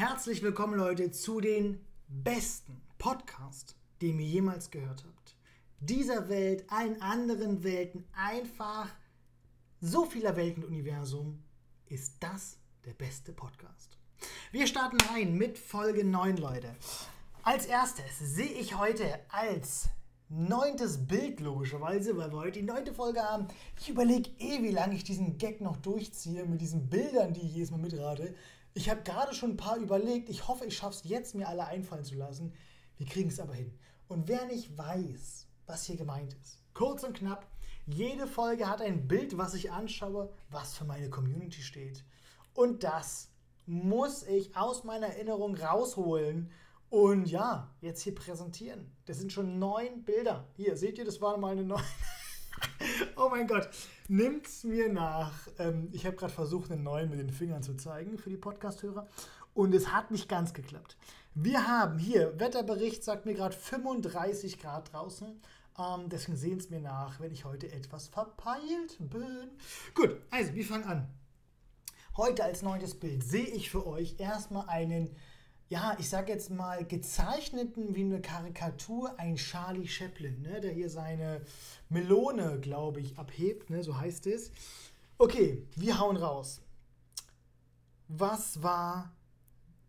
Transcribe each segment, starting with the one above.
Herzlich willkommen, Leute, zu den besten Podcast, den ihr jemals gehört habt. Dieser Welt, allen anderen Welten, einfach so vieler Welten und Universum ist das der beste Podcast. Wir starten rein mit Folge 9, Leute. Als erstes sehe ich heute als neuntes Bild, logischerweise, weil wir heute die neunte Folge haben. Ich überlege eh, wie lange ich diesen Gag noch durchziehe mit diesen Bildern, die ich jedes Mal mitrate. Ich habe gerade schon ein paar überlegt. Ich hoffe, ich schaffe es jetzt, mir alle einfallen zu lassen. Wir kriegen es aber hin. Und wer nicht weiß, was hier gemeint ist, kurz und knapp, jede Folge hat ein Bild, was ich anschaue, was für meine Community steht. Und das muss ich aus meiner Erinnerung rausholen und ja, jetzt hier präsentieren. Das sind schon neun Bilder. Hier, seht ihr, das waren mal eine neun. Oh mein Gott, nimmt's mir nach. Ähm, ich habe gerade versucht, einen neuen mit den Fingern zu zeigen für die Podcast-Hörer und es hat nicht ganz geklappt. Wir haben hier, Wetterbericht sagt mir gerade 35 Grad draußen. Ähm, deswegen sehen es mir nach, wenn ich heute etwas verpeilt bin. Gut, also wir fangen an. Heute als neuntes Bild sehe ich für euch erstmal einen ja, ich sag jetzt mal, gezeichneten wie eine Karikatur ein Charlie Chaplin, ne, der hier seine Melone, glaube ich, abhebt, ne, so heißt es. Okay, wir hauen raus. Was war.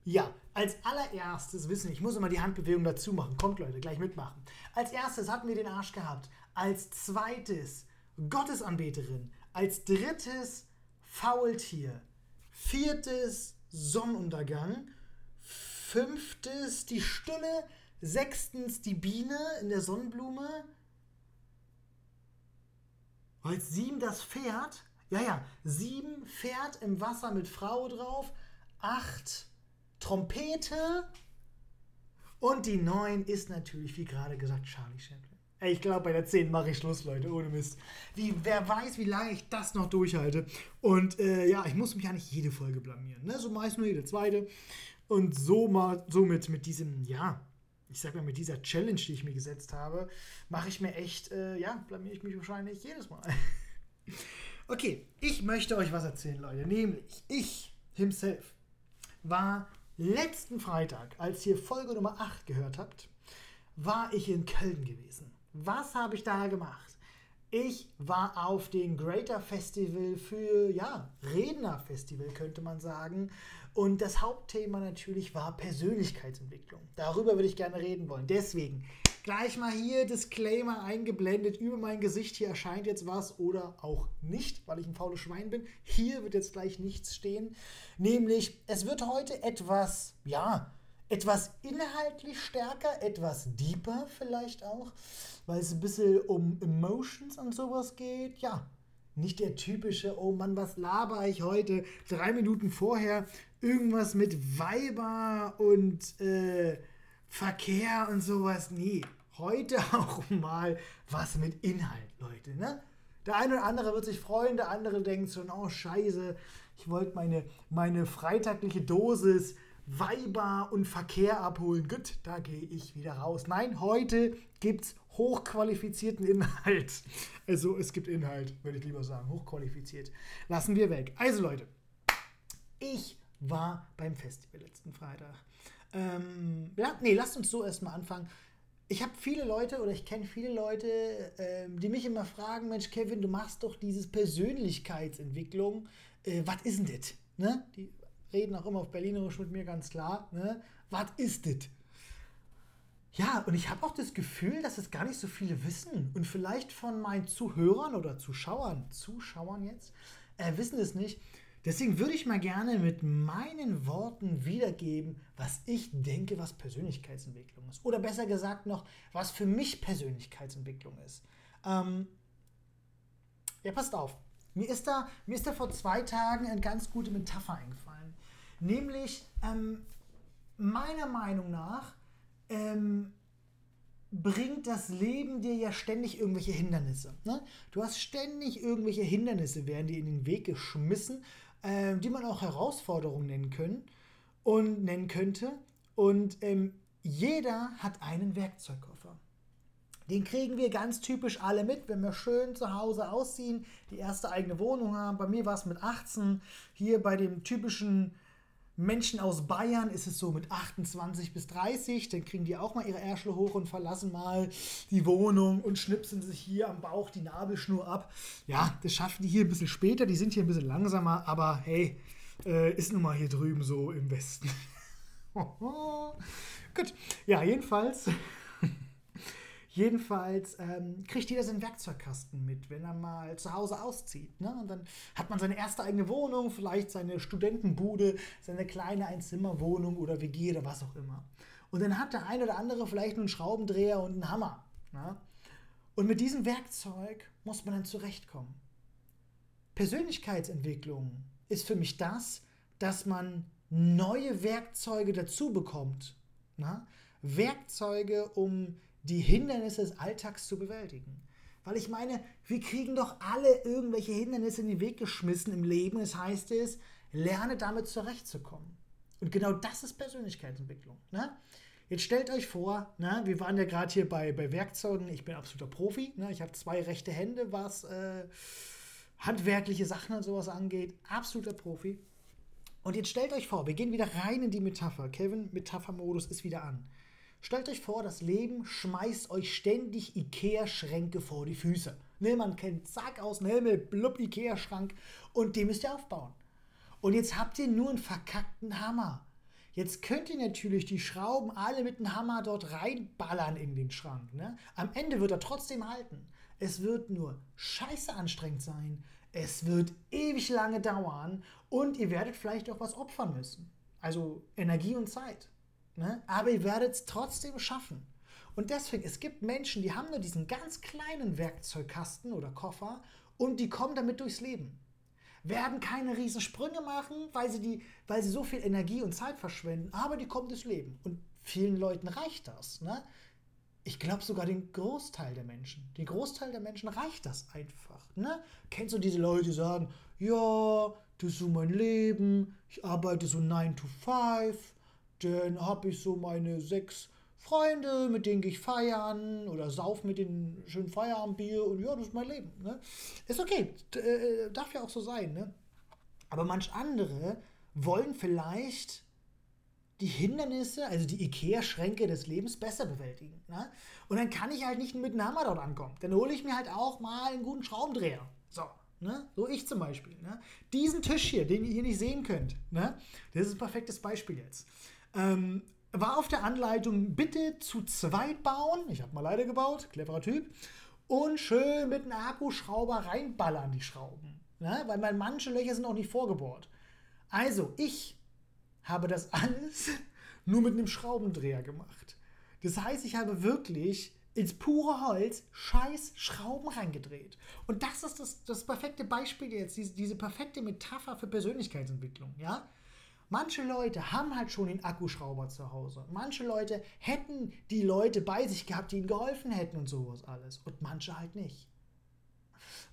Ja, als allererstes wissen, ich muss immer die Handbewegung dazu machen. Kommt, Leute, gleich mitmachen. Als erstes hatten wir den Arsch gehabt. Als zweites Gottesanbeterin. Als drittes Faultier. Viertes Sonnenuntergang fünftes die Stille, sechstens die Biene in der Sonnenblume. Als sieben das Pferd. Ja, ja, sieben Pferd im Wasser mit Frau drauf. Acht Trompete. Und die neun ist natürlich, wie gerade gesagt, Charlie Chaplin. Ey, ich glaube, bei der 10 mache ich Schluss, Leute, ohne Mist. Wie, wer weiß, wie lange ich das noch durchhalte. Und äh, ja, ich muss mich ja nicht jede Folge blamieren. Ne? So meist nur jede zweite. Und so mal, somit mit diesem, ja, ich sag mal, mit dieser Challenge, die ich mir gesetzt habe, mache ich mir echt, äh, ja, blamier ich mich wahrscheinlich jedes Mal. okay, ich möchte euch was erzählen, Leute. Nämlich, ich himself war letzten Freitag, als ihr Folge Nummer 8 gehört habt, war ich in Köln gewesen. Was habe ich da gemacht? Ich war auf dem Greater Festival für, ja, Redner Festival könnte man sagen. Und das Hauptthema natürlich war Persönlichkeitsentwicklung. Darüber würde ich gerne reden wollen. Deswegen gleich mal hier Disclaimer eingeblendet. Über mein Gesicht hier erscheint jetzt was oder auch nicht, weil ich ein faules Schwein bin. Hier wird jetzt gleich nichts stehen. Nämlich, es wird heute etwas, ja, etwas inhaltlich stärker, etwas deeper vielleicht auch, weil es ein bisschen um Emotions und sowas geht. Ja, nicht der typische, oh Mann, was laber ich heute? Drei Minuten vorher irgendwas mit Weiber und äh, Verkehr und sowas. Nee, heute auch mal was mit Inhalt, Leute. Ne? Der eine oder andere wird sich freuen, der andere denkt schon, oh Scheiße, ich wollte meine, meine freitagliche Dosis Weiber und Verkehr abholen. Gut, da gehe ich wieder raus. Nein, heute gibt es hochqualifizierten Inhalt. Also es gibt Inhalt, würde ich lieber sagen. Hochqualifiziert. Lassen wir weg. Also Leute, ich war beim Festival letzten Freitag. Ähm, ja, nee, lasst uns so erstmal anfangen. Ich habe viele Leute oder ich kenne viele Leute, ähm, die mich immer fragen: Mensch, Kevin, du machst doch dieses Persönlichkeitsentwicklung. Äh, was ist denn das? Ne? Die reden auch immer auf Berlinerisch mit mir ganz klar. Ne? Was ist das? Ja, und ich habe auch das Gefühl, dass es gar nicht so viele wissen. Und vielleicht von meinen Zuhörern oder Zuschauern, Zuschauern jetzt, äh, wissen es nicht. Deswegen würde ich mal gerne mit meinen Worten wiedergeben, was ich denke, was Persönlichkeitsentwicklung ist. Oder besser gesagt noch, was für mich Persönlichkeitsentwicklung ist. Ähm, ja, passt auf. Mir ist, da, mir ist da vor zwei Tagen eine ganz gute Metapher eingefallen. Nämlich, ähm, meiner Meinung nach, ähm, bringt das Leben dir ja ständig irgendwelche Hindernisse. Ne? Du hast ständig irgendwelche Hindernisse, werden dir in den Weg geschmissen äh, die man auch Herausforderungen nennen können und nennen könnte. Und ähm, jeder hat einen Werkzeugkoffer. Den kriegen wir ganz typisch alle mit, wenn wir schön zu Hause ausziehen, die erste eigene Wohnung haben. Bei mir war es mit 18, hier bei dem typischen Menschen aus Bayern ist es so mit 28 bis 30, dann kriegen die auch mal ihre Ärschel hoch und verlassen mal die Wohnung und schnipsen sich hier am Bauch die Nabelschnur ab. Ja, das schaffen die hier ein bisschen später, die sind hier ein bisschen langsamer, aber hey, äh, ist nun mal hier drüben so im Westen. Gut, ja, jedenfalls Jedenfalls ähm, kriegt jeder seinen Werkzeugkasten mit, wenn er mal zu Hause auszieht. Ne? Und dann hat man seine erste eigene Wohnung, vielleicht seine Studentenbude, seine kleine Einzimmerwohnung oder WG oder was auch immer. Und dann hat der eine oder andere vielleicht nur einen Schraubendreher und einen Hammer. Ne? Und mit diesem Werkzeug muss man dann zurechtkommen. Persönlichkeitsentwicklung ist für mich das, dass man neue Werkzeuge dazu bekommt. Ne? Werkzeuge, um die Hindernisse des Alltags zu bewältigen. Weil ich meine, wir kriegen doch alle irgendwelche Hindernisse in den Weg geschmissen im Leben. Das heißt es, lerne damit zurechtzukommen. Und genau das ist Persönlichkeitsentwicklung. Ne? Jetzt stellt euch vor, ne, wir waren ja gerade hier bei, bei Werkzeugen. Ich bin absoluter Profi. Ne? Ich habe zwei rechte Hände, was äh, handwerkliche Sachen und sowas angeht. Absoluter Profi. Und jetzt stellt euch vor, wir gehen wieder rein in die Metapher. Kevin, Metaphermodus ist wieder an. Stellt euch vor, das Leben schmeißt euch ständig Ikea-Schränke vor die Füße. Ne, man kennt zack aus dem Himmel, blub Ikea-Schrank und den müsst ihr aufbauen. Und jetzt habt ihr nur einen verkackten Hammer. Jetzt könnt ihr natürlich die Schrauben alle mit dem Hammer dort reinballern in den Schrank. Ne? Am Ende wird er trotzdem halten. Es wird nur scheiße anstrengend sein. Es wird ewig lange dauern und ihr werdet vielleicht auch was opfern müssen. Also Energie und Zeit. Ne? Aber ihr werdet es trotzdem schaffen. Und deswegen, es gibt Menschen, die haben nur diesen ganz kleinen Werkzeugkasten oder Koffer und die kommen damit durchs Leben. Werden keine riesen Sprünge machen, weil sie, die, weil sie so viel Energie und Zeit verschwenden, aber die kommen durchs Leben. Und vielen Leuten reicht das. Ne? Ich glaube sogar den Großteil der Menschen. Den Großteil der Menschen reicht das einfach. Ne? Kennst du diese Leute, die sagen, ja, das ist so mein Leben, ich arbeite so 9 to 5, dann habe ich so meine sechs Freunde, mit denen gehe ich feiern oder sauf mit den schönen Feierabendbier und ja, das ist mein Leben. Ne? Ist okay, D äh, darf ja auch so sein. Ne? Aber manch andere wollen vielleicht die Hindernisse, also die Ikea-Schränke des Lebens besser bewältigen. Ne? Und dann kann ich halt nicht mit einem Hammer dort ankommen. Dann hole ich mir halt auch mal einen guten Schraubendreher. So, ne? so ich zum Beispiel. Ne? Diesen Tisch hier, den ihr hier nicht sehen könnt, ne? das ist ein perfektes Beispiel jetzt. Ähm, war auf der Anleitung, bitte zu zweit bauen. Ich habe mal leider gebaut, cleverer Typ. Und schön mit einem Akkuschrauber reinballern die Schrauben. Ne? Weil manche Löcher sind auch nicht vorgebohrt. Also, ich habe das alles nur mit einem Schraubendreher gemacht. Das heißt, ich habe wirklich ins pure Holz scheiß Schrauben reingedreht. Und das ist das, das perfekte Beispiel jetzt, diese, diese perfekte Metapher für Persönlichkeitsentwicklung. Ja? Manche Leute haben halt schon den Akkuschrauber zu Hause. Manche Leute hätten die Leute bei sich gehabt, die ihnen geholfen hätten und sowas alles. Und manche halt nicht.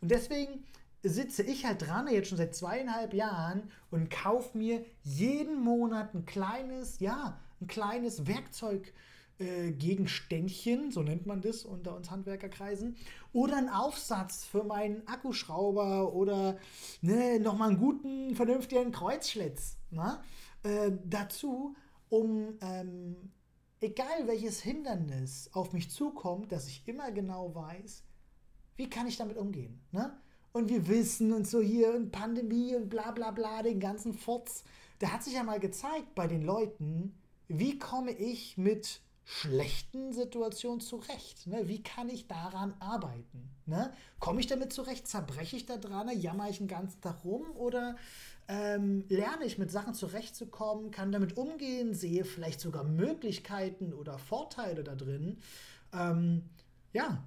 Und deswegen sitze ich halt dran, jetzt schon seit zweieinhalb Jahren und kaufe mir jeden Monat ein kleines, ja, ein kleines Werkzeug. Äh, Gegenständchen, so nennt man das unter uns Handwerkerkreisen, oder einen Aufsatz für meinen Akkuschrauber oder ne, nochmal einen guten, vernünftigen Kreuzschlitz. Na? Äh, dazu, um ähm, egal welches Hindernis auf mich zukommt, dass ich immer genau weiß, wie kann ich damit umgehen. Ne? Und wir wissen und so hier und Pandemie und bla bla bla, den ganzen Furz. Da hat sich ja mal gezeigt bei den Leuten, wie komme ich mit schlechten Situationen zurecht? Ne? Wie kann ich daran arbeiten? Ne? Komme ich damit zurecht? Zerbreche ich da dran? Jammer ich den ganzen Tag rum? Oder ähm, lerne ich mit Sachen zurechtzukommen, kann damit umgehen, sehe vielleicht sogar Möglichkeiten oder Vorteile da drin. Ähm, ja,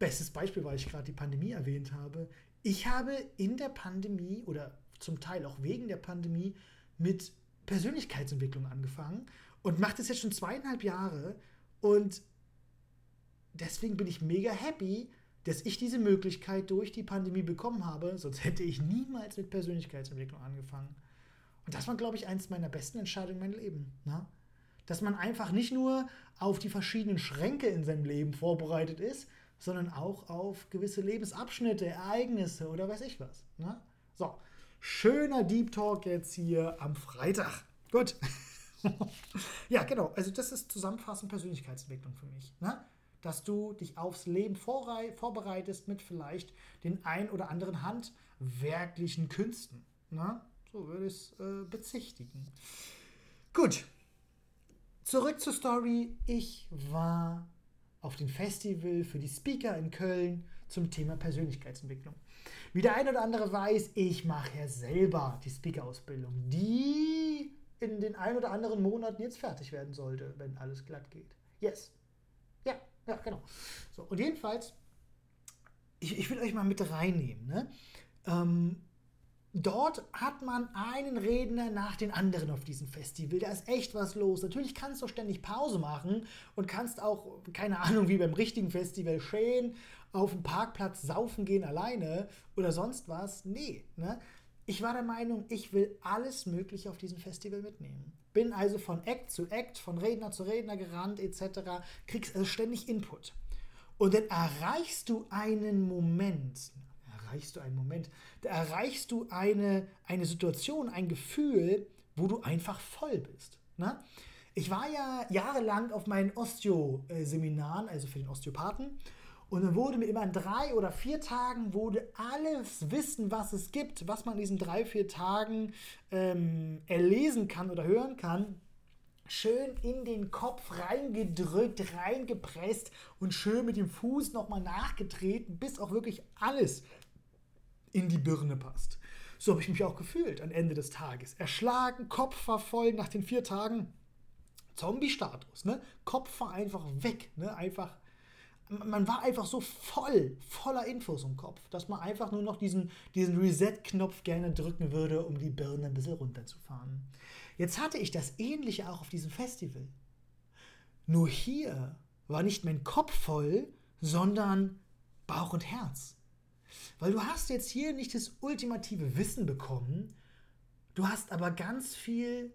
bestes Beispiel, weil ich gerade die Pandemie erwähnt habe. Ich habe in der Pandemie oder zum Teil auch wegen der Pandemie mit Persönlichkeitsentwicklung angefangen und mache das jetzt schon zweieinhalb Jahre und deswegen bin ich mega happy, dass ich diese Möglichkeit durch die Pandemie bekommen habe, sonst hätte ich niemals mit Persönlichkeitsentwicklung angefangen. Und das war, glaube ich, eines meiner besten Entscheidungen in meinem Leben. Ne? Dass man einfach nicht nur auf die verschiedenen Schränke in seinem Leben vorbereitet ist, sondern auch auf gewisse Lebensabschnitte, Ereignisse oder weiß ich was. Ne? So, schöner Deep Talk jetzt hier am Freitag. Gut. ja, genau. Also das ist zusammenfassend Persönlichkeitsentwicklung für mich. Ne? Dass du dich aufs Leben vorbereitest mit vielleicht den ein oder anderen handwerklichen Künsten. Ne? So würde ich es äh, bezichtigen. Gut. Zurück zur Story. Ich war auf dem Festival für die Speaker in Köln zum Thema Persönlichkeitsentwicklung. Wie der eine oder andere weiß, ich mache ja selber die Speaker-Ausbildung, die in den ein oder anderen Monaten jetzt fertig werden sollte, wenn alles glatt geht. Yes. Ja, ja, genau. So, und jedenfalls, ich, ich will euch mal mit reinnehmen. Ne? Ähm, dort hat man einen Redner nach den anderen auf diesem Festival. Da ist echt was los. Natürlich kannst du ständig Pause machen und kannst auch, keine Ahnung, wie beim richtigen Festival schön auf dem Parkplatz saufen gehen alleine oder sonst was. Nee, ne? Ich war der Meinung, ich will alles Mögliche auf diesem Festival mitnehmen. Bin also von Act zu Act, von Redner zu Redner gerannt etc. Kriegst also ständig Input. Und dann erreichst du einen Moment, erreichst du einen Moment, da erreichst du eine, eine Situation, ein Gefühl, wo du einfach voll bist. Ne? Ich war ja jahrelang auf meinen Osteo-Seminaren, also für den Osteopathen, und dann wurde mir immer in drei oder vier Tagen wurde alles Wissen, was es gibt, was man in diesen drei, vier Tagen ähm, erlesen kann oder hören kann, schön in den Kopf reingedrückt, reingepresst und schön mit dem Fuß nochmal nachgetreten, bis auch wirklich alles in die Birne passt. So habe ich mich auch gefühlt am Ende des Tages. Erschlagen, Kopf voll nach den vier Tagen. Zombie-Status, ne? Kopf war einfach weg, ne? Einfach man war einfach so voll, voller Infos im Kopf, dass man einfach nur noch diesen, diesen Reset-Knopf gerne drücken würde, um die Birne ein bisschen runterzufahren. Jetzt hatte ich das ähnliche auch auf diesem Festival. Nur hier war nicht mein Kopf voll, sondern Bauch und Herz. Weil du hast jetzt hier nicht das ultimative Wissen bekommen, du hast aber ganz viel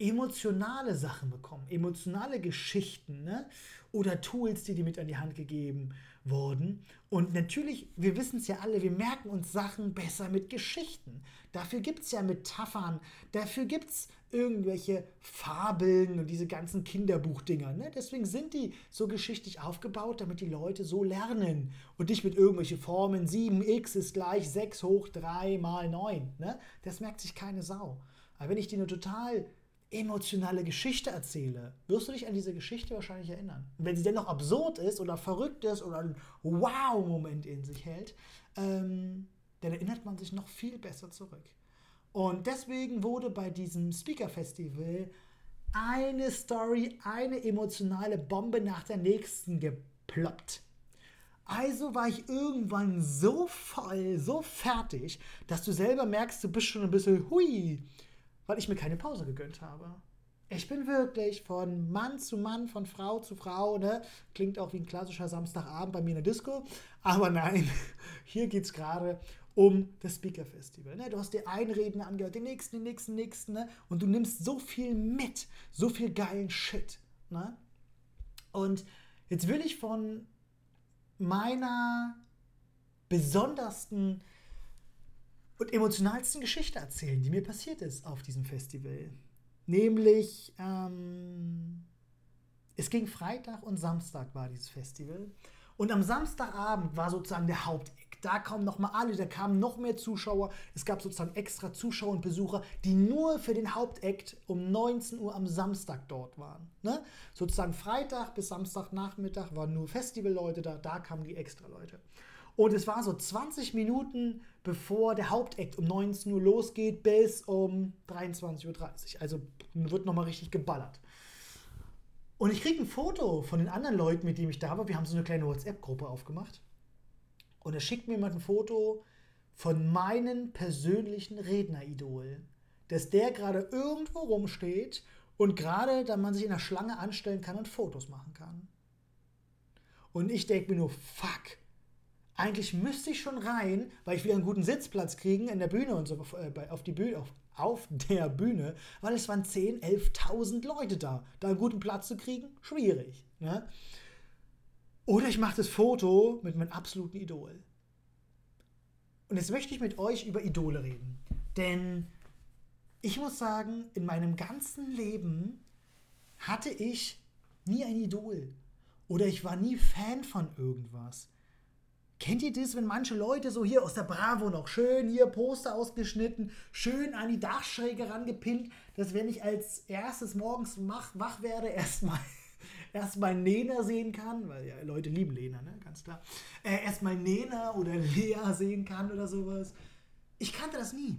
emotionale Sachen bekommen, emotionale Geschichten ne? oder Tools, die dir mit an die Hand gegeben wurden. Und natürlich, wir wissen es ja alle, wir merken uns Sachen besser mit Geschichten. Dafür gibt es ja Metaphern, dafür gibt es irgendwelche Fabeln und diese ganzen Kinderbuchdinger. Ne? Deswegen sind die so geschichtlich aufgebaut, damit die Leute so lernen und nicht mit irgendwelchen Formen 7x ist gleich 6 hoch 3 mal 9. Ne? Das merkt sich keine Sau. Aber wenn ich dir eine total emotionale Geschichte erzähle, wirst du dich an diese Geschichte wahrscheinlich erinnern. Wenn sie dennoch absurd ist oder verrückt ist oder einen Wow-Moment in sich hält, ähm, dann erinnert man sich noch viel besser zurück. Und deswegen wurde bei diesem Speaker-Festival eine Story, eine emotionale Bombe nach der nächsten geploppt. Also war ich irgendwann so voll, so fertig, dass du selber merkst, du bist schon ein bisschen hui weil ich mir keine Pause gegönnt habe. Ich bin wirklich von Mann zu Mann, von Frau zu Frau, ne? Klingt auch wie ein klassischer Samstagabend bei mir in der Disco. Aber nein, hier geht es gerade um das Speaker Festival. Ne? Du hast dir einen Redner angehört, den nächsten, den nächsten, den nächsten, ne? Und du nimmst so viel mit, so viel geilen Shit. Ne? Und jetzt will ich von meiner besondersten und emotionalsten Geschichte erzählen, die mir passiert ist auf diesem Festival. Nämlich, ähm, es ging Freitag und Samstag war dieses Festival. Und am Samstagabend war sozusagen der Haupteck. Da kamen noch mal alle, da kamen noch mehr Zuschauer. Es gab sozusagen extra Zuschauer und Besucher, die nur für den Hauptakt um 19 Uhr am Samstag dort waren. Ne? Sozusagen Freitag bis Samstagnachmittag waren nur Festivalleute da, da kamen die extra Leute. Und es war so 20 Minuten, bevor der Hauptakt um 19 Uhr losgeht, bis um 23.30 Uhr. Also wird nochmal richtig geballert. Und ich kriege ein Foto von den anderen Leuten, mit denen ich da war. Wir haben so eine kleine WhatsApp-Gruppe aufgemacht. Und er schickt mir jemand ein Foto von meinem persönlichen Redneridol. Dass der gerade irgendwo rumsteht und gerade, da man sich in der Schlange anstellen kann und Fotos machen kann. Und ich denke mir nur, fuck, eigentlich müsste ich schon rein, weil ich wieder einen guten Sitzplatz kriegen in der Bühne und so äh, auf die Bühne, auf, auf der Bühne, weil es waren 10, 11.000 Leute da. Da einen guten Platz zu kriegen, schwierig. Ne? Oder ich mache das Foto mit meinem absoluten Idol. Und jetzt möchte ich mit euch über Idole reden. Denn ich muss sagen, in meinem ganzen Leben hatte ich nie ein Idol. Oder ich war nie Fan von irgendwas. Kennt ihr das, wenn manche Leute so hier aus der Bravo noch schön hier Poster ausgeschnitten, schön an die Dachschräge rangepinnt, dass wenn ich als erstes morgens wach, wach werde, erstmal erstmal Nena sehen kann, weil ja Leute lieben Lena, ne, ganz klar. Äh, erstmal Nena oder Lea sehen kann oder sowas. Ich kannte das nie.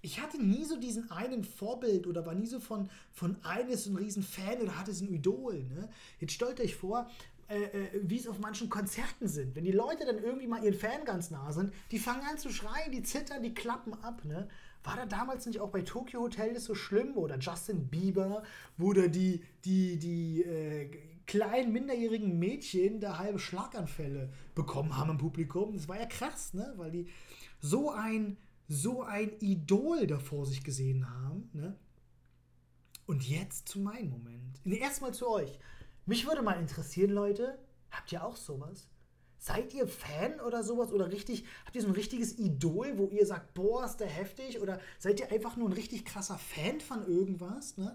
Ich hatte nie so diesen einen Vorbild oder war nie so von, von eines ein riesen Fan oder hatte so ein Idol. Ne? Jetzt stellt euch vor, äh, äh, wie es auf manchen Konzerten sind. Wenn die Leute dann irgendwie mal ihren Fan ganz nah sind, die fangen an zu schreien, die zittern, die klappen ab. Ne? War da damals nicht auch bei Tokyo Hotel das so schlimm? Oder Justin Bieber, wo da die, die, die äh, kleinen minderjährigen Mädchen da halbe Schlaganfälle bekommen haben im Publikum. Das war ja krass, ne? weil die so ein, so ein Idol da vor sich gesehen haben. Ne? Und jetzt zu meinem Moment. Erstmal zu euch. Mich würde mal interessieren, Leute, habt ihr auch sowas? Seid ihr Fan oder sowas? Oder richtig, habt ihr so ein richtiges Idol, wo ihr sagt, boah, ist der heftig? Oder seid ihr einfach nur ein richtig krasser Fan von irgendwas? Ne?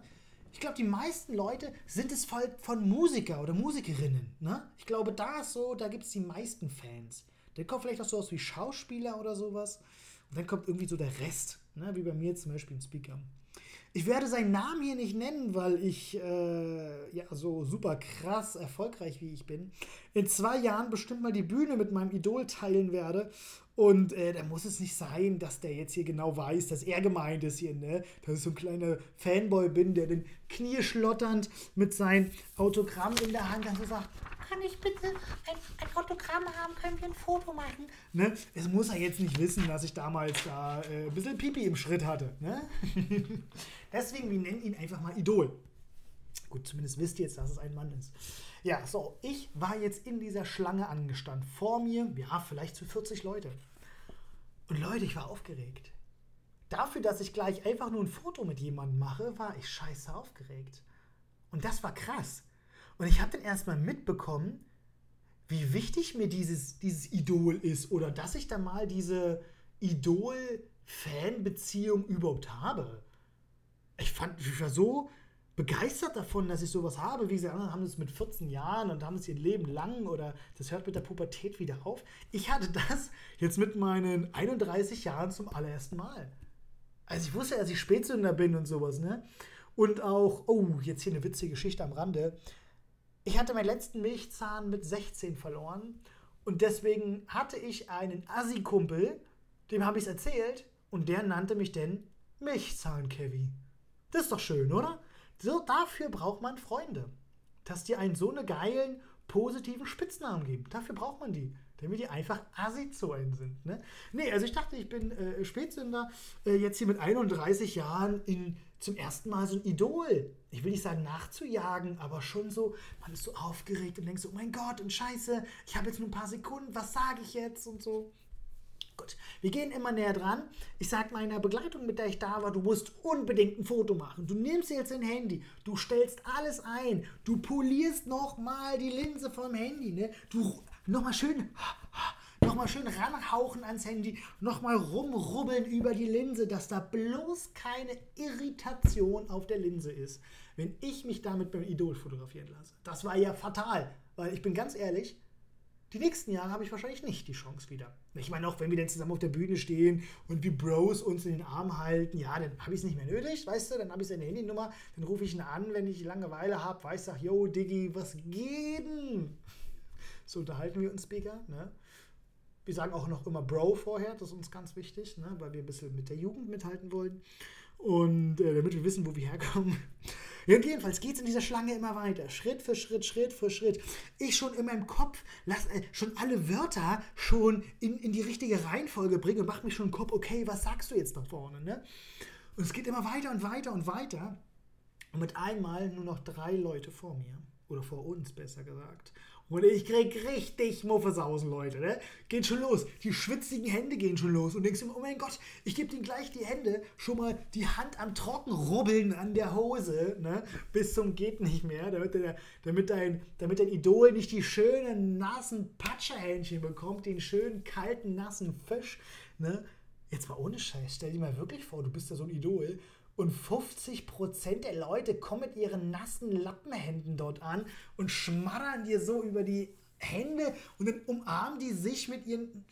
Ich glaube, die meisten Leute sind es voll von Musiker oder Musikerinnen. Ne? Ich glaube, da ist so, da gibt es die meisten Fans. Dann kommt vielleicht auch sowas wie Schauspieler oder sowas. Und dann kommt irgendwie so der Rest. Ne? Wie bei mir zum Beispiel ein Speaker. Ich werde seinen Namen hier nicht nennen, weil ich äh, ja so super krass erfolgreich wie ich bin. In zwei Jahren bestimmt mal die Bühne mit meinem Idol teilen werde. Und äh, da muss es nicht sein, dass der jetzt hier genau weiß, dass er gemeint ist hier, ne? Dass ich so ein kleiner Fanboy bin, der den Knie schlotternd mit seinem Autogramm in der Hand dann so sagt, kann ich bitte ein, ein Autogramm haben? Können wir ein Foto machen? Ne? Es muss er jetzt nicht wissen, dass ich damals da äh, ein bisschen Pipi im Schritt hatte. Ne? Deswegen, wir nennen ihn einfach mal Idol. Gut, zumindest wisst ihr jetzt, dass es ein Mann ist. Ja, so, ich war jetzt in dieser Schlange angestanden. Vor mir, ja, vielleicht zu 40 Leute. Und Leute, ich war aufgeregt. Dafür, dass ich gleich einfach nur ein Foto mit jemandem mache, war ich scheiße aufgeregt. Und das war krass. Und ich habe dann erstmal mitbekommen, wie wichtig mir dieses, dieses Idol ist oder dass ich da mal diese Idol-Fan-Beziehung überhaupt habe. Ich fand, ich war so begeistert davon, dass ich sowas habe. Wie gesagt, andere haben das mit 14 Jahren und haben es ihr Leben lang oder das hört mit der Pubertät wieder auf. Ich hatte das jetzt mit meinen 31 Jahren zum allerersten Mal. Also ich wusste, dass ich Spätsünder bin und sowas, ne? Und auch, oh, jetzt hier eine witzige Geschichte am Rande. Ich hatte meinen letzten Milchzahn mit 16 verloren und deswegen hatte ich einen Assi-Kumpel, dem habe ich es erzählt und der nannte mich denn Milchzahn-Kevin. Das ist doch schön, oder? So, dafür braucht man Freunde. Dass die einen so einen geilen, positiven Spitznamen geben. Dafür braucht man die. Damit die einfach assi zu einem sind. Ne? Nee, also ich dachte, ich bin äh, Spätsünder, äh, jetzt hier mit 31 Jahren in zum ersten Mal so ein Idol, ich will nicht sagen nachzujagen, aber schon so, man ist so aufgeregt und denkt so, oh mein Gott, und scheiße, ich habe jetzt nur ein paar Sekunden, was sage ich jetzt und so. Gut, wir gehen immer näher dran. Ich sage meiner Begleitung, mit der ich da war, du musst unbedingt ein Foto machen. Du nimmst jetzt dein Handy, du stellst alles ein, du polierst nochmal die Linse vom Handy, ne? Du nochmal schön nochmal schön ranhauchen ans Handy, nochmal rumrubbeln über die Linse, dass da bloß keine Irritation auf der Linse ist, wenn ich mich damit beim Idol fotografieren lasse. Das war ja fatal, weil ich bin ganz ehrlich, die nächsten Jahre habe ich wahrscheinlich nicht die Chance wieder. Ich meine, auch wenn wir dann zusammen auf der Bühne stehen und wie Bros uns in den Arm halten, ja, dann habe ich es nicht mehr nötig, weißt du, dann habe ich seine Handynummer, dann rufe ich ihn an, wenn ich Langeweile habe, weiß, sag, yo, Diggi, was geht denn? So unterhalten wir uns, Speaker, ne? Wir sagen auch noch immer Bro vorher, das ist uns ganz wichtig, ne, weil wir ein bisschen mit der Jugend mithalten wollen. Und äh, damit wir wissen, wo wir herkommen. Ja, jedenfalls geht es in dieser Schlange immer weiter. Schritt für Schritt, Schritt für Schritt. Ich schon in meinem Kopf lass, äh, schon alle Wörter schon in, in die richtige Reihenfolge bringen und mache mich schon im Kopf, okay, was sagst du jetzt da vorne? Ne? Und es geht immer weiter und weiter und weiter. Und mit einmal nur noch drei Leute vor mir. Oder vor uns, besser gesagt. Und ich krieg richtig Muffesausen, Leute. Ne? Geht schon los. Die schwitzigen Hände gehen schon los. Und denkst du, oh mein Gott, ich gebe ihm gleich die Hände, schon mal die Hand am Trockenrubbeln an der Hose, ne? bis zum geht nicht mehr, damit, der, damit, dein, damit dein Idol nicht die schönen, nassen Patscherhändchen bekommt, den schönen, kalten, nassen Fisch. Ne? Jetzt mal ohne Scheiß, stell dir mal wirklich vor, du bist ja so ein Idol und 50% der Leute kommen mit ihren nassen Lappenhänden dort an und schmattern dir so über die Hände und dann umarmen die sich mit ihren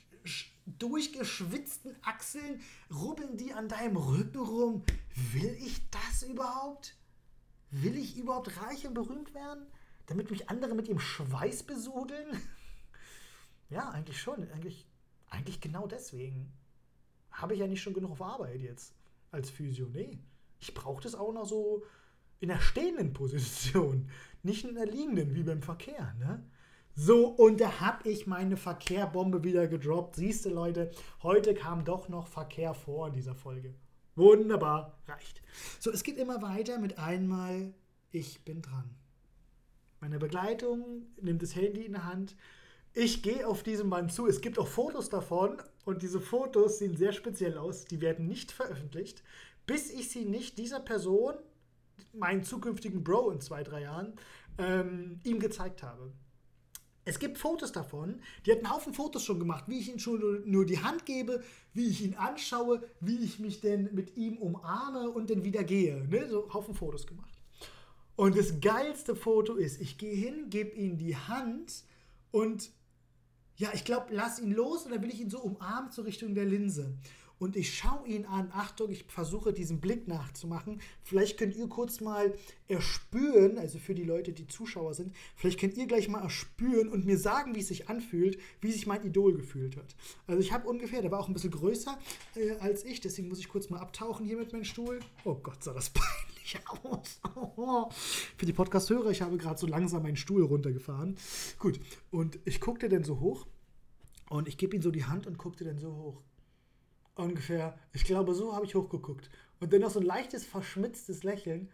durchgeschwitzten Achseln, rubbeln die an deinem Rücken rum. Will ich das überhaupt? Will ich überhaupt reich und berühmt werden? Damit mich andere mit ihrem Schweiß besudeln? ja, eigentlich schon. Eigentlich, eigentlich genau deswegen. Habe ich ja nicht schon genug auf Arbeit jetzt als Physio. Nee. Ich brauche das auch noch so in der stehenden Position, nicht in der liegenden, wie beim Verkehr. Ne? So, und da habe ich meine Verkehrbombe wieder gedroppt. Siehst du, Leute, heute kam doch noch Verkehr vor in dieser Folge. Wunderbar, reicht. So, es geht immer weiter mit einmal, ich bin dran. Meine Begleitung nimmt das Handy in der Hand. Ich gehe auf diesen Mann zu. Es gibt auch Fotos davon und diese Fotos sehen sehr speziell aus. Die werden nicht veröffentlicht, bis ich sie nicht dieser Person, meinen zukünftigen Bro in zwei, drei Jahren, ähm, ihm gezeigt habe. Es gibt Fotos davon, die hat einen Haufen Fotos schon gemacht, wie ich ihm schon nur die Hand gebe, wie ich ihn anschaue, wie ich mich denn mit ihm umarme und dann wieder gehe. Ne? So Haufen Fotos gemacht. Und das geilste Foto ist, ich gehe hin, gebe ihm die Hand und ja, ich glaube, lass ihn los und dann will ich ihn so umarmen zur Richtung der Linse und ich schaue ihn an. Achtung, ich versuche diesen Blick nachzumachen. Vielleicht könnt ihr kurz mal erspüren, also für die Leute, die Zuschauer sind, vielleicht könnt ihr gleich mal erspüren und mir sagen, wie es sich anfühlt, wie sich mein Idol gefühlt hat. Also ich habe ungefähr, der war auch ein bisschen größer äh, als ich, deswegen muss ich kurz mal abtauchen hier mit meinem Stuhl. Oh Gott, sah das peinlich aus. Für die Podcast-Hörer, ich habe gerade so langsam meinen Stuhl runtergefahren. Gut, und ich guckte dann so hoch und ich gebe ihm so die Hand und guckte dann so hoch ungefähr, ich glaube, so habe ich hochgeguckt. Und dann noch so ein leichtes, verschmitztes Lächeln.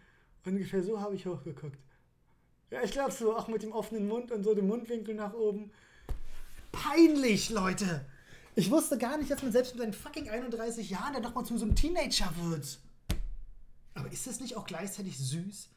Ungefähr so habe ich hochgeguckt. Ja, ich glaube so, auch mit dem offenen Mund und so dem Mundwinkel nach oben. Peinlich, Leute! Ich wusste gar nicht, dass man selbst mit seinen fucking 31 Jahren dann nochmal zu so einem Teenager wird. Aber ist das nicht auch gleichzeitig süß?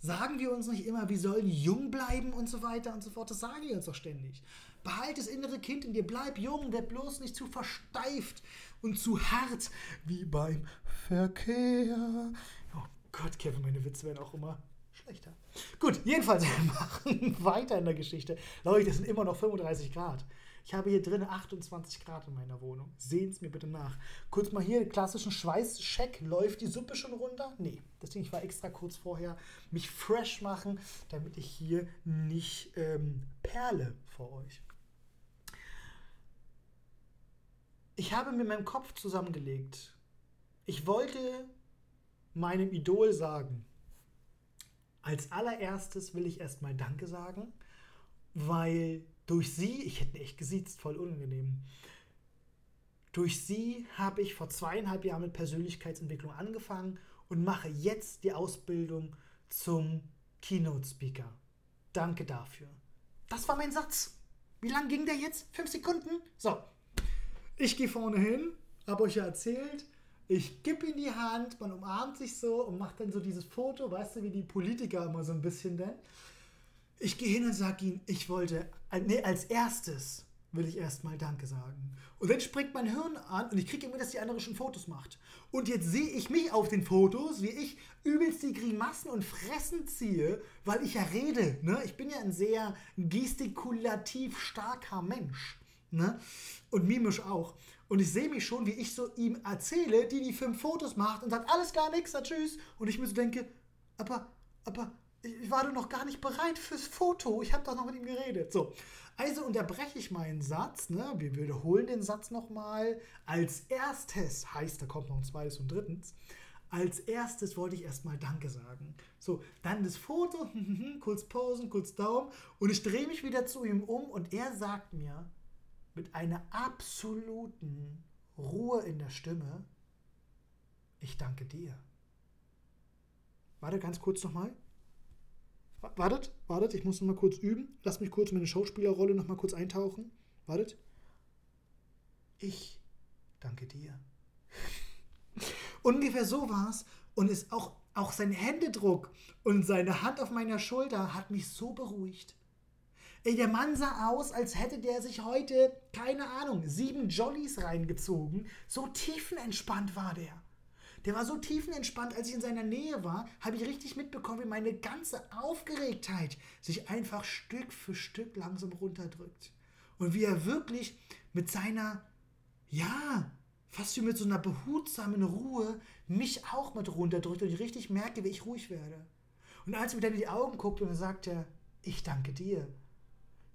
Sagen wir uns nicht immer, wir sollen jung bleiben und so weiter und so fort? Das sagen wir uns doch ständig. Behalt das innere Kind in dir, bleib jung, werd bloß nicht zu versteift und zu hart wie beim Verkehr. Oh Gott, Kevin, meine Witze werden auch immer schlechter. Gut, jedenfalls, wir machen weiter in der Geschichte. Leute, es sind immer noch 35 Grad. Ich habe hier drin 28 Grad in meiner Wohnung. Sehen Sie mir bitte nach. Kurz mal hier, klassischen Schweißcheck. Läuft die Suppe schon runter? Nee. Deswegen, ich war extra kurz vorher mich fresh machen, damit ich hier nicht ähm, perle vor euch. Ich habe mir meinen Kopf zusammengelegt. Ich wollte meinem Idol sagen, als allererstes will ich erstmal Danke sagen, weil durch sie, ich hätte echt gesiezt, voll unangenehm. Durch sie habe ich vor zweieinhalb Jahren mit Persönlichkeitsentwicklung angefangen und mache jetzt die Ausbildung zum Keynote Speaker. Danke dafür. Das war mein Satz. Wie lang ging der jetzt? Fünf Sekunden? So, ich gehe vorne hin, habe euch ja erzählt, ich gebe ihm die Hand, man umarmt sich so und macht dann so dieses Foto, weißt du, wie die Politiker immer so ein bisschen denn. Ich gehe hin und sage ihm, ich wollte, nee, als erstes will ich erstmal Danke sagen. Und dann springt mein Hirn an und ich kriege immer, dass die andere schon Fotos macht. Und jetzt sehe ich mich auf den Fotos, wie ich übelst die Grimassen und Fressen ziehe, weil ich ja rede. Ne? Ich bin ja ein sehr gestikulativ starker Mensch. Ne? Und mimisch auch. Und ich sehe mich schon, wie ich so ihm erzähle, die die fünf Fotos macht und sagt, alles gar nichts, tschüss. Und ich mir so denke, aber, aber, ich war doch noch gar nicht bereit fürs Foto. Ich habe doch noch mit ihm geredet. So, also unterbreche ich meinen Satz. Ne? Wir wiederholen den Satz nochmal. Als erstes heißt, da kommt noch ein zweites und drittens. Als erstes wollte ich erstmal Danke sagen. So, dann das Foto, kurz posen, kurz Daumen. Und ich drehe mich wieder zu ihm um und er sagt mir, mit einer absoluten Ruhe in der Stimme, ich danke dir. Warte ganz kurz nochmal. Wartet, wartet, ich muss nochmal kurz üben. Lass mich kurz in meine Schauspielerrolle nochmal kurz eintauchen. Wartet. Ich danke dir. Ungefähr so war es. Und ist auch, auch sein Händedruck und seine Hand auf meiner Schulter hat mich so beruhigt. Ey, der Mann sah aus, als hätte der sich heute, keine Ahnung, sieben Jollies reingezogen. So tiefenentspannt war der. Der war so tiefenentspannt, als ich in seiner Nähe war, habe ich richtig mitbekommen, wie meine ganze Aufgeregtheit sich einfach Stück für Stück langsam runterdrückt. Und wie er wirklich mit seiner, ja, fast wie mit so einer behutsamen Ruhe mich auch mit runterdrückt und ich richtig merke, wie ich ruhig werde. Und als er mir dann in die Augen guckt und er, ich danke dir,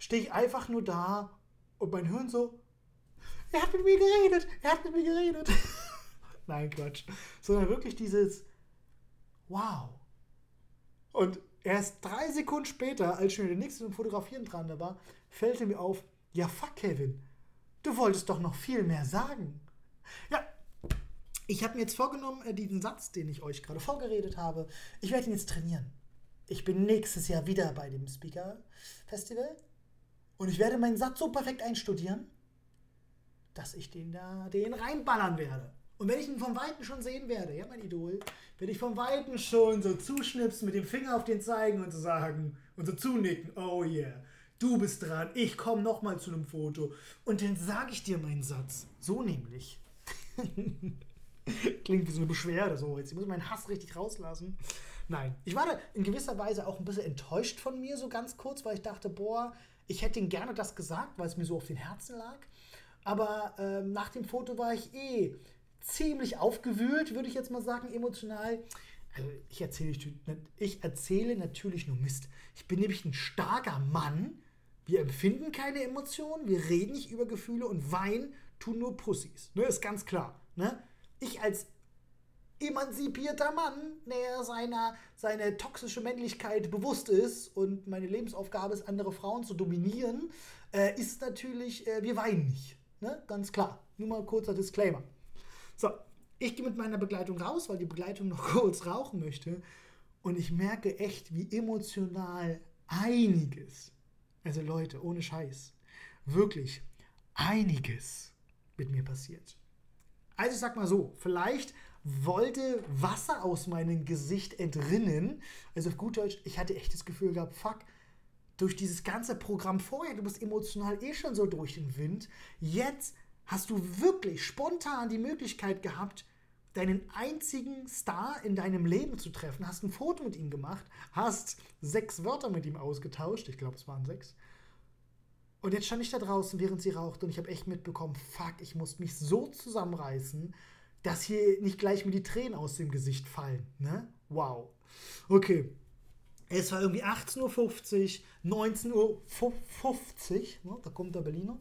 stehe ich einfach nur da und mein Hirn so, er hat mit mir geredet, er hat mit mir geredet. Nein, Quatsch. Sondern wirklich dieses Wow. Und erst drei Sekunden später, als schon der nächste zum Fotografieren dran war, fällt mir auf, ja fuck Kevin, du wolltest doch noch viel mehr sagen. Ja, ich habe mir jetzt vorgenommen, äh, diesen Satz, den ich euch gerade vorgeredet habe, ich werde ihn jetzt trainieren. Ich bin nächstes Jahr wieder bei dem Speaker Festival und ich werde meinen Satz so perfekt einstudieren, dass ich den da den reinballern werde. Und wenn ich ihn vom Weiten schon sehen werde, ja, mein Idol, werde ich vom Weiten schon so zuschnipsen, mit dem Finger auf den zeigen und so sagen und so zunicken, oh yeah, du bist dran, ich komme nochmal zu einem Foto. Und dann sage ich dir meinen Satz. So nämlich. Klingt wie so eine Beschwerde, so. Jetzt muss ich meinen Hass richtig rauslassen. Nein, ich war da in gewisser Weise auch ein bisschen enttäuscht von mir, so ganz kurz, weil ich dachte, boah, ich hätte ihm gerne das gesagt, weil es mir so auf den Herzen lag. Aber ähm, nach dem Foto war ich eh ziemlich aufgewühlt, würde ich jetzt mal sagen, emotional. Also ich erzähle, ich erzähle natürlich nur Mist. Ich bin nämlich ein starker Mann. Wir empfinden keine Emotionen, wir reden nicht über Gefühle und weinen tun nur Pussys. Ne, ist ganz klar. Ne? Ich als emanzipierter Mann, der seiner, seine toxische Männlichkeit bewusst ist und meine Lebensaufgabe ist, andere Frauen zu dominieren, äh, ist natürlich, äh, wir weinen nicht. Ne? Ganz klar. Nur mal kurzer Disclaimer. So, ich gehe mit meiner Begleitung raus, weil die Begleitung noch kurz rauchen möchte. Und ich merke echt, wie emotional einiges, also Leute, ohne Scheiß, wirklich einiges mit mir passiert. Also ich sag mal so, vielleicht wollte Wasser aus meinem Gesicht entrinnen. Also auf gut Deutsch, ich hatte echt das Gefühl gehabt, fuck, durch dieses ganze Programm vorher, du bist emotional eh schon so durch den Wind. Jetzt hast du wirklich spontan die Möglichkeit gehabt, deinen einzigen Star in deinem Leben zu treffen, hast ein Foto mit ihm gemacht, hast sechs Wörter mit ihm ausgetauscht, ich glaube es waren sechs. Und jetzt stand ich da draußen, während sie raucht und ich habe echt mitbekommen, fuck, ich muss mich so zusammenreißen, dass hier nicht gleich mir die Tränen aus dem Gesicht fallen. Ne? Wow. Okay. Es war irgendwie 18.50 Uhr, 19.50 Uhr, ne? da kommt der Berliner.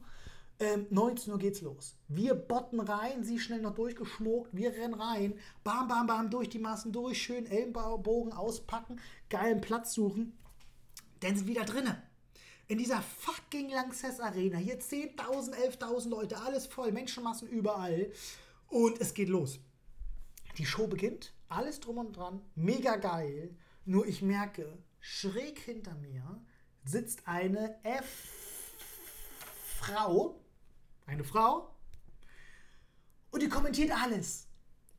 Ähm, 19 Uhr geht's los. Wir botten rein, sie schnell noch durchgeschmuckt, wir rennen rein, bam, bam, bam, durch die Massen durch, schön Ellenbogen auspacken, geilen Platz suchen. Dann sind wieder drinnen. In dieser fucking Lanxess Arena. Hier 10.000, 11.000 Leute, alles voll, Menschenmassen überall. Und es geht los. Die Show beginnt, alles drum und dran, mega geil. Nur ich merke, schräg hinter mir sitzt eine F-Frau, eine Frau, und die kommentiert alles.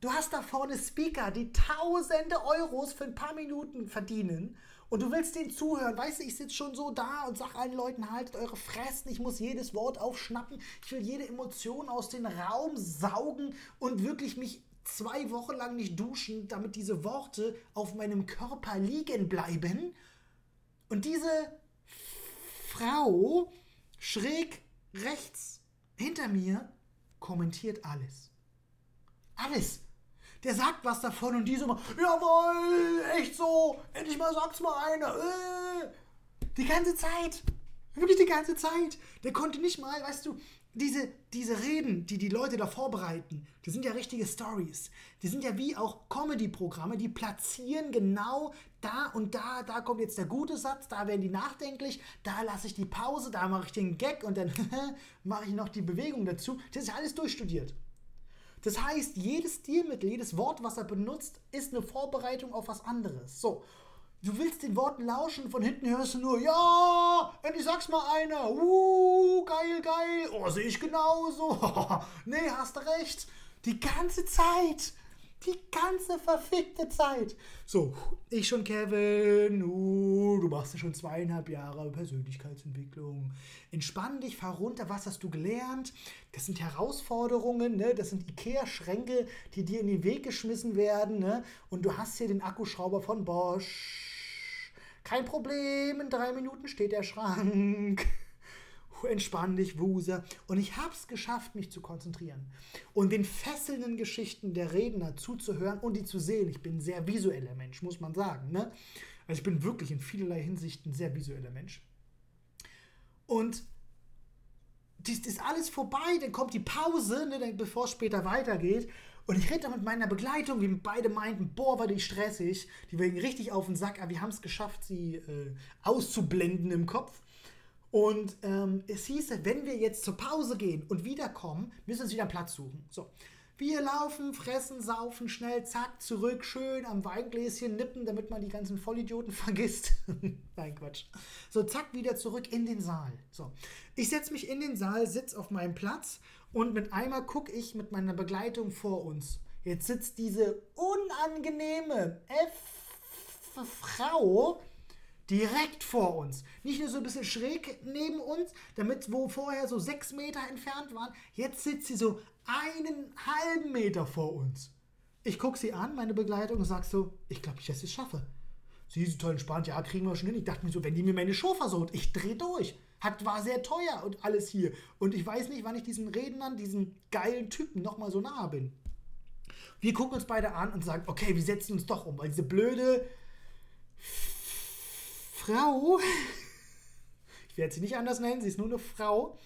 Du hast da vorne Speaker, die tausende Euros für ein paar Minuten verdienen und du willst denen zuhören. Weißt du, ich sitze schon so da und sag allen Leuten, haltet eure Fressen, ich muss jedes Wort aufschnappen, ich will jede Emotion aus dem Raum saugen und wirklich mich zwei Wochen lang nicht duschen, damit diese Worte auf meinem Körper liegen bleiben. Und diese Frau schräg rechts hinter mir kommentiert alles. Alles. Der sagt was davon und die so mal, jawohl, echt so, endlich mal sag's mal einer. Äh. Die ganze Zeit. Wirklich die ganze Zeit. Der konnte nicht mal, weißt du, diese, diese Reden, die die Leute da vorbereiten, die sind ja richtige Stories. Die sind ja wie auch Comedy-Programme, die platzieren genau da und da, da kommt jetzt der gute Satz, da werden die nachdenklich, da lasse ich die Pause, da mache ich den Gag und dann mache ich noch die Bewegung dazu. Das ist alles durchstudiert. Das heißt, jedes Stilmittel, jedes Wort, was er benutzt, ist eine Vorbereitung auf was anderes. So, du willst den Worten lauschen, von hinten hörst du nur, ja, endlich sag's mal einer, uh, geil, geil, oh, sehe ich genauso, nee, hast recht. Die ganze Zeit, Die ganze verfickte Zeit. So, ich schon, Kevin. Uh, du machst ja schon zweieinhalb Jahre Persönlichkeitsentwicklung. Entspann dich, fahr runter. Was hast du gelernt? Das sind Herausforderungen, ne? Das sind Ikea-Schränke, die dir in den Weg geschmissen werden, ne? Und du hast hier den Akkuschrauber von Bosch. Kein Problem, in drei Minuten steht der Schrank entspann dich, Wuser. Und ich habe es geschafft, mich zu konzentrieren und den fesselnden Geschichten der Redner zuzuhören und die zu sehen. Ich bin ein sehr visueller Mensch, muss man sagen. Ne? Also ich bin wirklich in vielerlei Hinsicht ein sehr visueller Mensch. Und das ist alles vorbei, dann kommt die Pause, ne, bevor es später weitergeht. Und ich rede da mit meiner Begleitung, wie beide meinten, boah, war die stressig. Die wegen richtig auf den Sack, aber wir haben es geschafft, sie äh, auszublenden im Kopf. Und ähm, es hieße, wenn wir jetzt zur Pause gehen und wiederkommen, müssen wir uns wieder einen Platz suchen. So. Wir laufen, fressen, saufen, schnell, zack, zurück, schön am Weingläschen nippen, damit man die ganzen Vollidioten vergisst. Nein, Quatsch. So, zack, wieder zurück in den Saal. So. Ich setze mich in den Saal, sitze auf meinem Platz und mit einmal gucke ich mit meiner Begleitung vor uns. Jetzt sitzt diese unangenehme F Frau direkt vor uns. Nicht nur so ein bisschen schräg neben uns, damit wo vorher so sechs Meter entfernt waren, jetzt sitzt sie so einen halben Meter vor uns. Ich gucke sie an, meine Begleitung, und sage so, ich glaube nicht, dass ich es schaffe. Sie ist toll entspannt, ja, kriegen wir schon hin. Ich dachte mir so, wenn die mir meine Show versucht, ich drehe durch. Hat, war sehr teuer und alles hier. Und ich weiß nicht, wann ich diesen Rednern, diesen geilen Typen nochmal so nahe bin. Wir gucken uns beide an und sagen, okay, wir setzen uns doch um, weil diese blöde Frau, ich werde sie nicht anders nennen, sie ist nur eine Frau,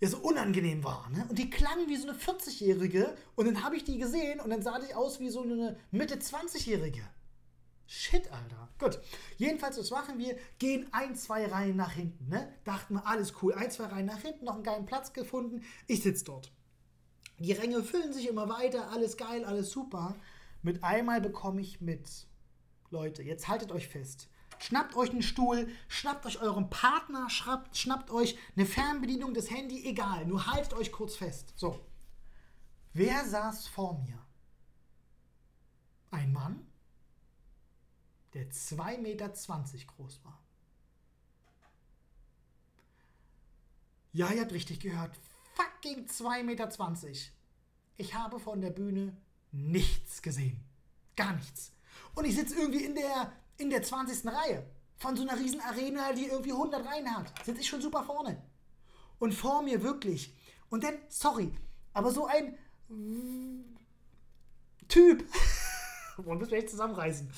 ja so unangenehm war. Ne? Und die klang wie so eine 40-Jährige und dann habe ich die gesehen und dann sah die aus wie so eine Mitte 20-Jährige. Shit, Alter. Gut. Jedenfalls, was machen wir? Gehen ein, zwei Reihen nach hinten. Ne? Dachten wir, alles cool. Ein, zwei Reihen nach hinten, noch einen geilen Platz gefunden. Ich sitze dort. Die Ränge füllen sich immer weiter, alles geil, alles super. Mit einmal bekomme ich mit. Leute, jetzt haltet euch fest. Schnappt euch einen Stuhl, schnappt euch euren Partner, schnappt, schnappt euch eine Fernbedienung, das Handy, egal. Nur haltet euch kurz fest. So. Wer saß vor mir? Ein Mann, der 2,20 Meter groß war. Ja, ihr habt richtig gehört. Fucking 2,20 Meter. Ich habe von der Bühne nichts gesehen. Gar nichts. Und ich sitze irgendwie in der in der 20. Reihe von so einer riesen Arena, die irgendwie 100 Reihen hat. Sitze ich schon super vorne. Und vor mir wirklich. Und dann, sorry, aber so ein Typ. Wollen wir vielleicht zusammenreißen.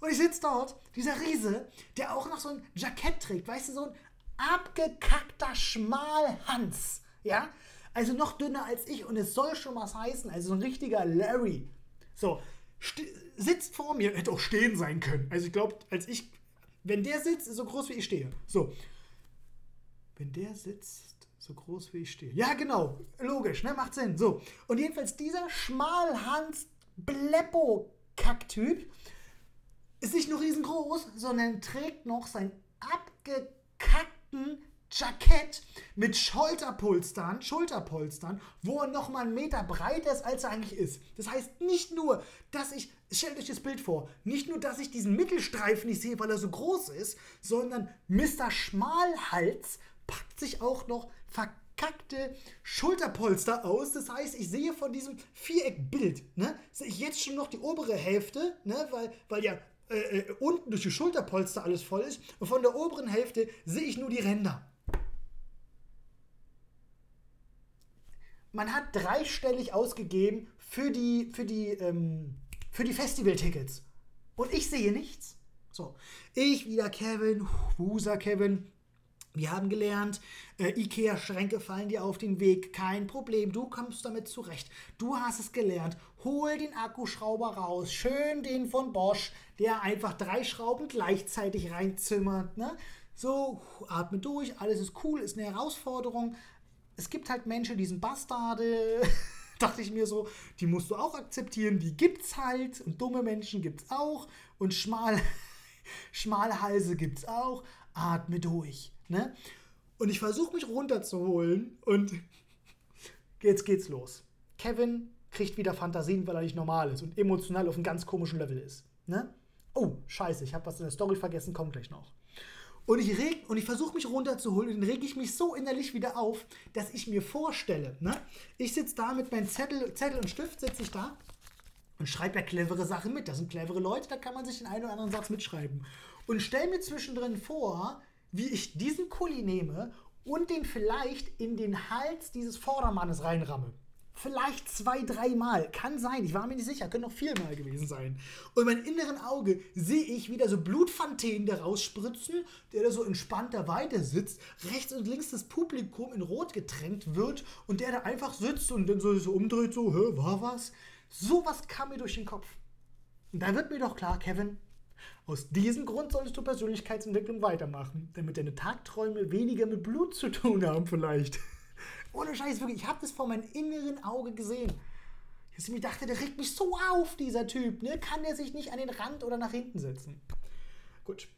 Und ich sitze dort, dieser Riese, der auch noch so ein Jackett trägt, weißt du, so ein abgekackter Schmalhans. Ja? Also noch dünner als ich und es soll schon was heißen. Also so ein richtiger Larry. So, sitzt vor mir, hätte auch stehen sein können. Also ich glaube, als ich, wenn der sitzt, so groß wie ich stehe. So. Wenn der sitzt, so groß wie ich stehe. Ja, genau. Logisch, ne? Macht Sinn. So. Und jedenfalls dieser Schmalhans Bleppo-Kacktyp ist nicht nur riesengroß, sondern trägt noch seinen abgekackten Jackett mit Schulterpolstern, Schulterpolstern, wo er nochmal einen Meter breiter ist, als er eigentlich ist. Das heißt nicht nur, dass ich, stellt euch das Bild vor, nicht nur, dass ich diesen Mittelstreifen nicht sehe, weil er so groß ist, sondern Mr. Schmalhals packt sich auch noch verkackte Schulterpolster aus. Das heißt, ich sehe von diesem Viereckbild, ne, sehe ich jetzt schon noch die obere Hälfte, ne, weil, weil ja äh, äh unten durch die Schulterpolster alles voll ist. Und von der oberen Hälfte sehe ich nur die Ränder. Man hat dreistellig ausgegeben für die, für die, ähm, für die Festivaltickets. Und ich sehe nichts. So, ich wieder Kevin, Wuser Kevin. Wir haben gelernt, äh, Ikea-Schränke fallen dir auf den Weg. Kein Problem, du kommst damit zurecht. Du hast es gelernt. Hol den Akkuschrauber raus. Schön den von Bosch, der einfach drei Schrauben gleichzeitig reinzimmert. Ne? So, atme durch, alles ist cool, ist eine Herausforderung es gibt halt Menschen, die sind Bastarde. dachte ich mir so, die musst du auch akzeptieren, die gibt's halt. Und dumme Menschen gibt's auch. Und schmal, Halse gibt's auch. Atme durch. Ne? Und ich versuche mich runterzuholen und jetzt geht's los. Kevin kriegt wieder Fantasien, weil er nicht normal ist und emotional auf einem ganz komischen Level ist. Ne? Oh, scheiße, ich habe was in der Story vergessen, kommt gleich noch. Und ich, ich versuche mich runterzuholen und dann rege ich mich so innerlich wieder auf, dass ich mir vorstelle, ne? ich sitze da mit meinem Zettel, Zettel und Stift, sitze ich da und schreibe ja clevere Sachen mit. Das sind clevere Leute, da kann man sich den einen oder anderen Satz mitschreiben. Und stelle mir zwischendrin vor, wie ich diesen Kuli nehme und den vielleicht in den Hals dieses Vordermannes reinramme. Vielleicht zwei, dreimal. Kann sein. Ich war mir nicht sicher. Könnte noch viermal gewesen sein. Und in meinem inneren Auge sehe ich wieder so Blutfontänen da rausspritzen, der da so entspannt da weiter sitzt. Rechts und links das Publikum in Rot getränkt wird und der da einfach sitzt und dann so, so umdreht, so, hä, war was? Sowas kam mir durch den Kopf. Und da wird mir doch klar, Kevin, aus diesem Grund solltest du Persönlichkeitsentwicklung weitermachen, damit deine Tagträume weniger mit Blut zu tun haben vielleicht. Ohne Scheiß, wirklich, ich habe das vor meinem inneren Auge gesehen. Dass ich mir dachte, der regt mich so auf, dieser Typ. Ne? Kann der sich nicht an den Rand oder nach hinten setzen? Gut.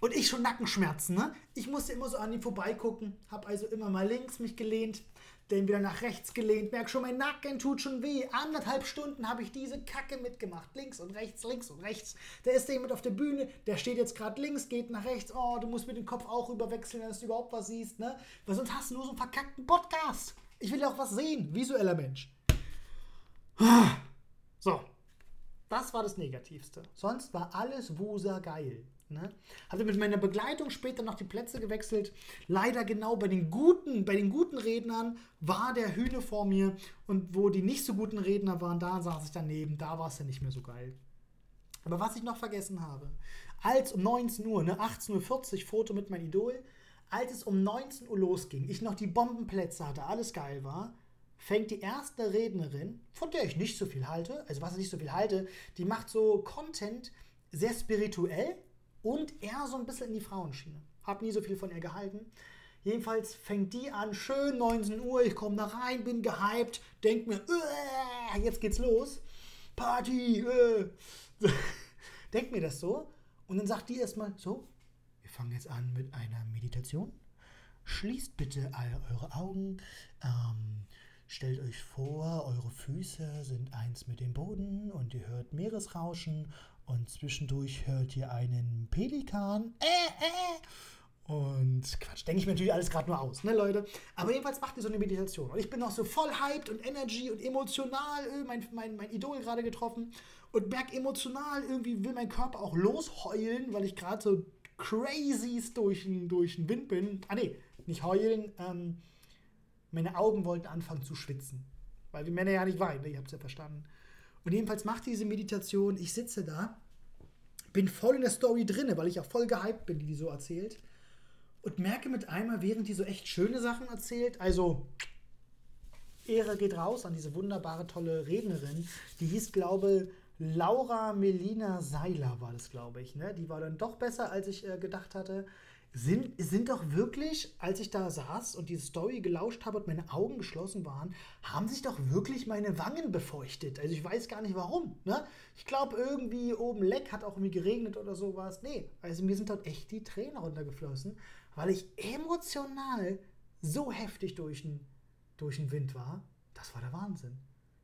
Und ich schon Nackenschmerzen, ne? Ich musste immer so an ihm vorbeigucken, habe also immer mal links mich gelehnt, dann wieder nach rechts gelehnt, merk schon, mein Nacken tut schon weh. Anderthalb Stunden habe ich diese Kacke mitgemacht. Links und rechts, links und rechts. Da ist jemand auf der Bühne, der steht jetzt gerade links, geht nach rechts. Oh, du musst mit dem Kopf auch rüberwechseln, dass du überhaupt was siehst, ne? Weil sonst hast du nur so einen verkackten Podcast. Ich will ja auch was sehen, visueller Mensch. So, das war das Negativste. Sonst war alles wuser geil. Ne? Hatte mit meiner Begleitung später noch die Plätze gewechselt. Leider genau bei den guten, bei den guten Rednern war der Hühne vor mir und wo die nicht so guten Redner waren, da saß ich daneben. Da war es ja nicht mehr so geil. Aber was ich noch vergessen habe, als um 19 Uhr, ne, 18.40 Uhr, Foto mit meinem Idol, als es um 19 Uhr losging, ich noch die Bombenplätze hatte, alles geil war, fängt die erste Rednerin, von der ich nicht so viel halte, also was ich nicht so viel halte, die macht so Content sehr spirituell, und eher so ein bisschen in die Frauenschiene. Hab nie so viel von ihr gehalten. Jedenfalls fängt die an, schön 19 Uhr, ich komme da rein, bin gehypt, denk mir, äh, jetzt geht's los. Party, äh. denk mir das so. Und dann sagt die erstmal so, wir fangen jetzt an mit einer Meditation. Schließt bitte all eure Augen. Ähm, stellt euch vor, eure Füße sind eins mit dem Boden und ihr hört Meeresrauschen und zwischendurch hört ihr einen Pelikan. Äh, äh. Und Quatsch, denke ich mir natürlich alles gerade nur aus, ne, Leute? Aber jedenfalls macht ihr so eine Meditation. Und ich bin noch so voll hyped und Energy und emotional, äh, mein, mein, mein Idol gerade getroffen. Und merke emotional, irgendwie will mein Körper auch losheulen, weil ich gerade so crazies durch den durch Wind bin. Ah, nee, nicht heulen. Ähm, meine Augen wollten anfangen zu schwitzen. Weil wir Männer ja nicht weinen, ne? ihr habt es ja verstanden. Und jedenfalls macht diese Meditation, ich sitze da, bin voll in der Story drinne, weil ich ja voll gehypt bin, die die so erzählt. Und merke mit einmal, während die so echt schöne Sachen erzählt, also Ehre geht raus an diese wunderbare, tolle Rednerin, die hieß, glaube Laura Melina Seiler war das, glaube ich. Ne? Die war dann doch besser, als ich äh, gedacht hatte sind, sind doch wirklich, als ich da saß und diese Story gelauscht habe und meine Augen geschlossen waren, haben sich doch wirklich meine Wangen befeuchtet. Also ich weiß gar nicht warum. Ne? Ich glaube, irgendwie oben leck hat auch irgendwie geregnet oder sowas. Nee, also mir sind dort echt die Tränen runtergeflossen, weil ich emotional so heftig durch den, durch den Wind war. Das war der Wahnsinn.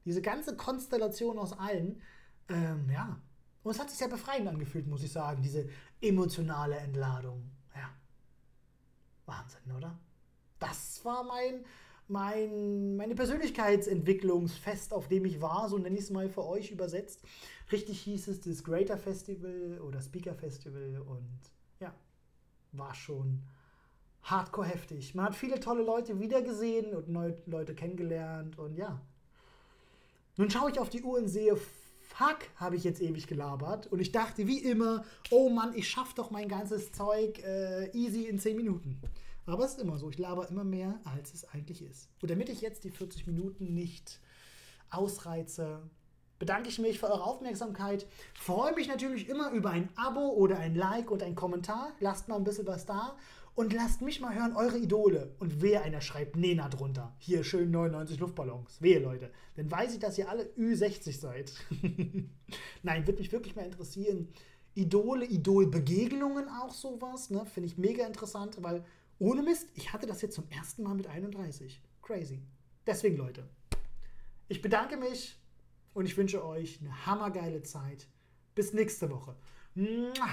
Diese ganze Konstellation aus allen, ähm, ja. Und es hat sich sehr befreiend angefühlt, muss ich sagen, diese emotionale Entladung. Wahnsinn, oder? Das war mein, mein, meine Persönlichkeitsentwicklungsfest, auf dem ich war, so nenne ich es mal für euch übersetzt. Richtig hieß es das Greater Festival oder Speaker Festival und ja, war schon hardcore heftig. Man hat viele tolle Leute wiedergesehen und neue Leute kennengelernt und ja. Nun schaue ich auf die Uhr und sehe, fuck, habe ich jetzt ewig gelabert. Und ich dachte wie immer, oh Mann, ich schaffe doch mein ganzes Zeug äh, easy in 10 Minuten. Aber es ist immer so, ich laber immer mehr, als es eigentlich ist. Und damit ich jetzt die 40 Minuten nicht ausreize, bedanke ich mich für eure Aufmerksamkeit. Freue mich natürlich immer über ein Abo oder ein Like und ein Kommentar. Lasst mal ein bisschen was da. Und lasst mich mal hören, eure Idole. Und wer einer schreibt Nena drunter. Hier schön 99 Luftballons. Wehe, Leute. Dann weiß ich, dass ihr alle Ü60 seid. Nein, würde mich wirklich mal interessieren. Idole, Idolbegegnungen auch sowas. Ne? Finde ich mega interessant, weil ohne Mist, ich hatte das jetzt zum ersten Mal mit 31. Crazy. Deswegen, Leute, Ich bedanke mich und ich wünsche euch eine hammergeile Zeit. Bis nächste Woche. Mua.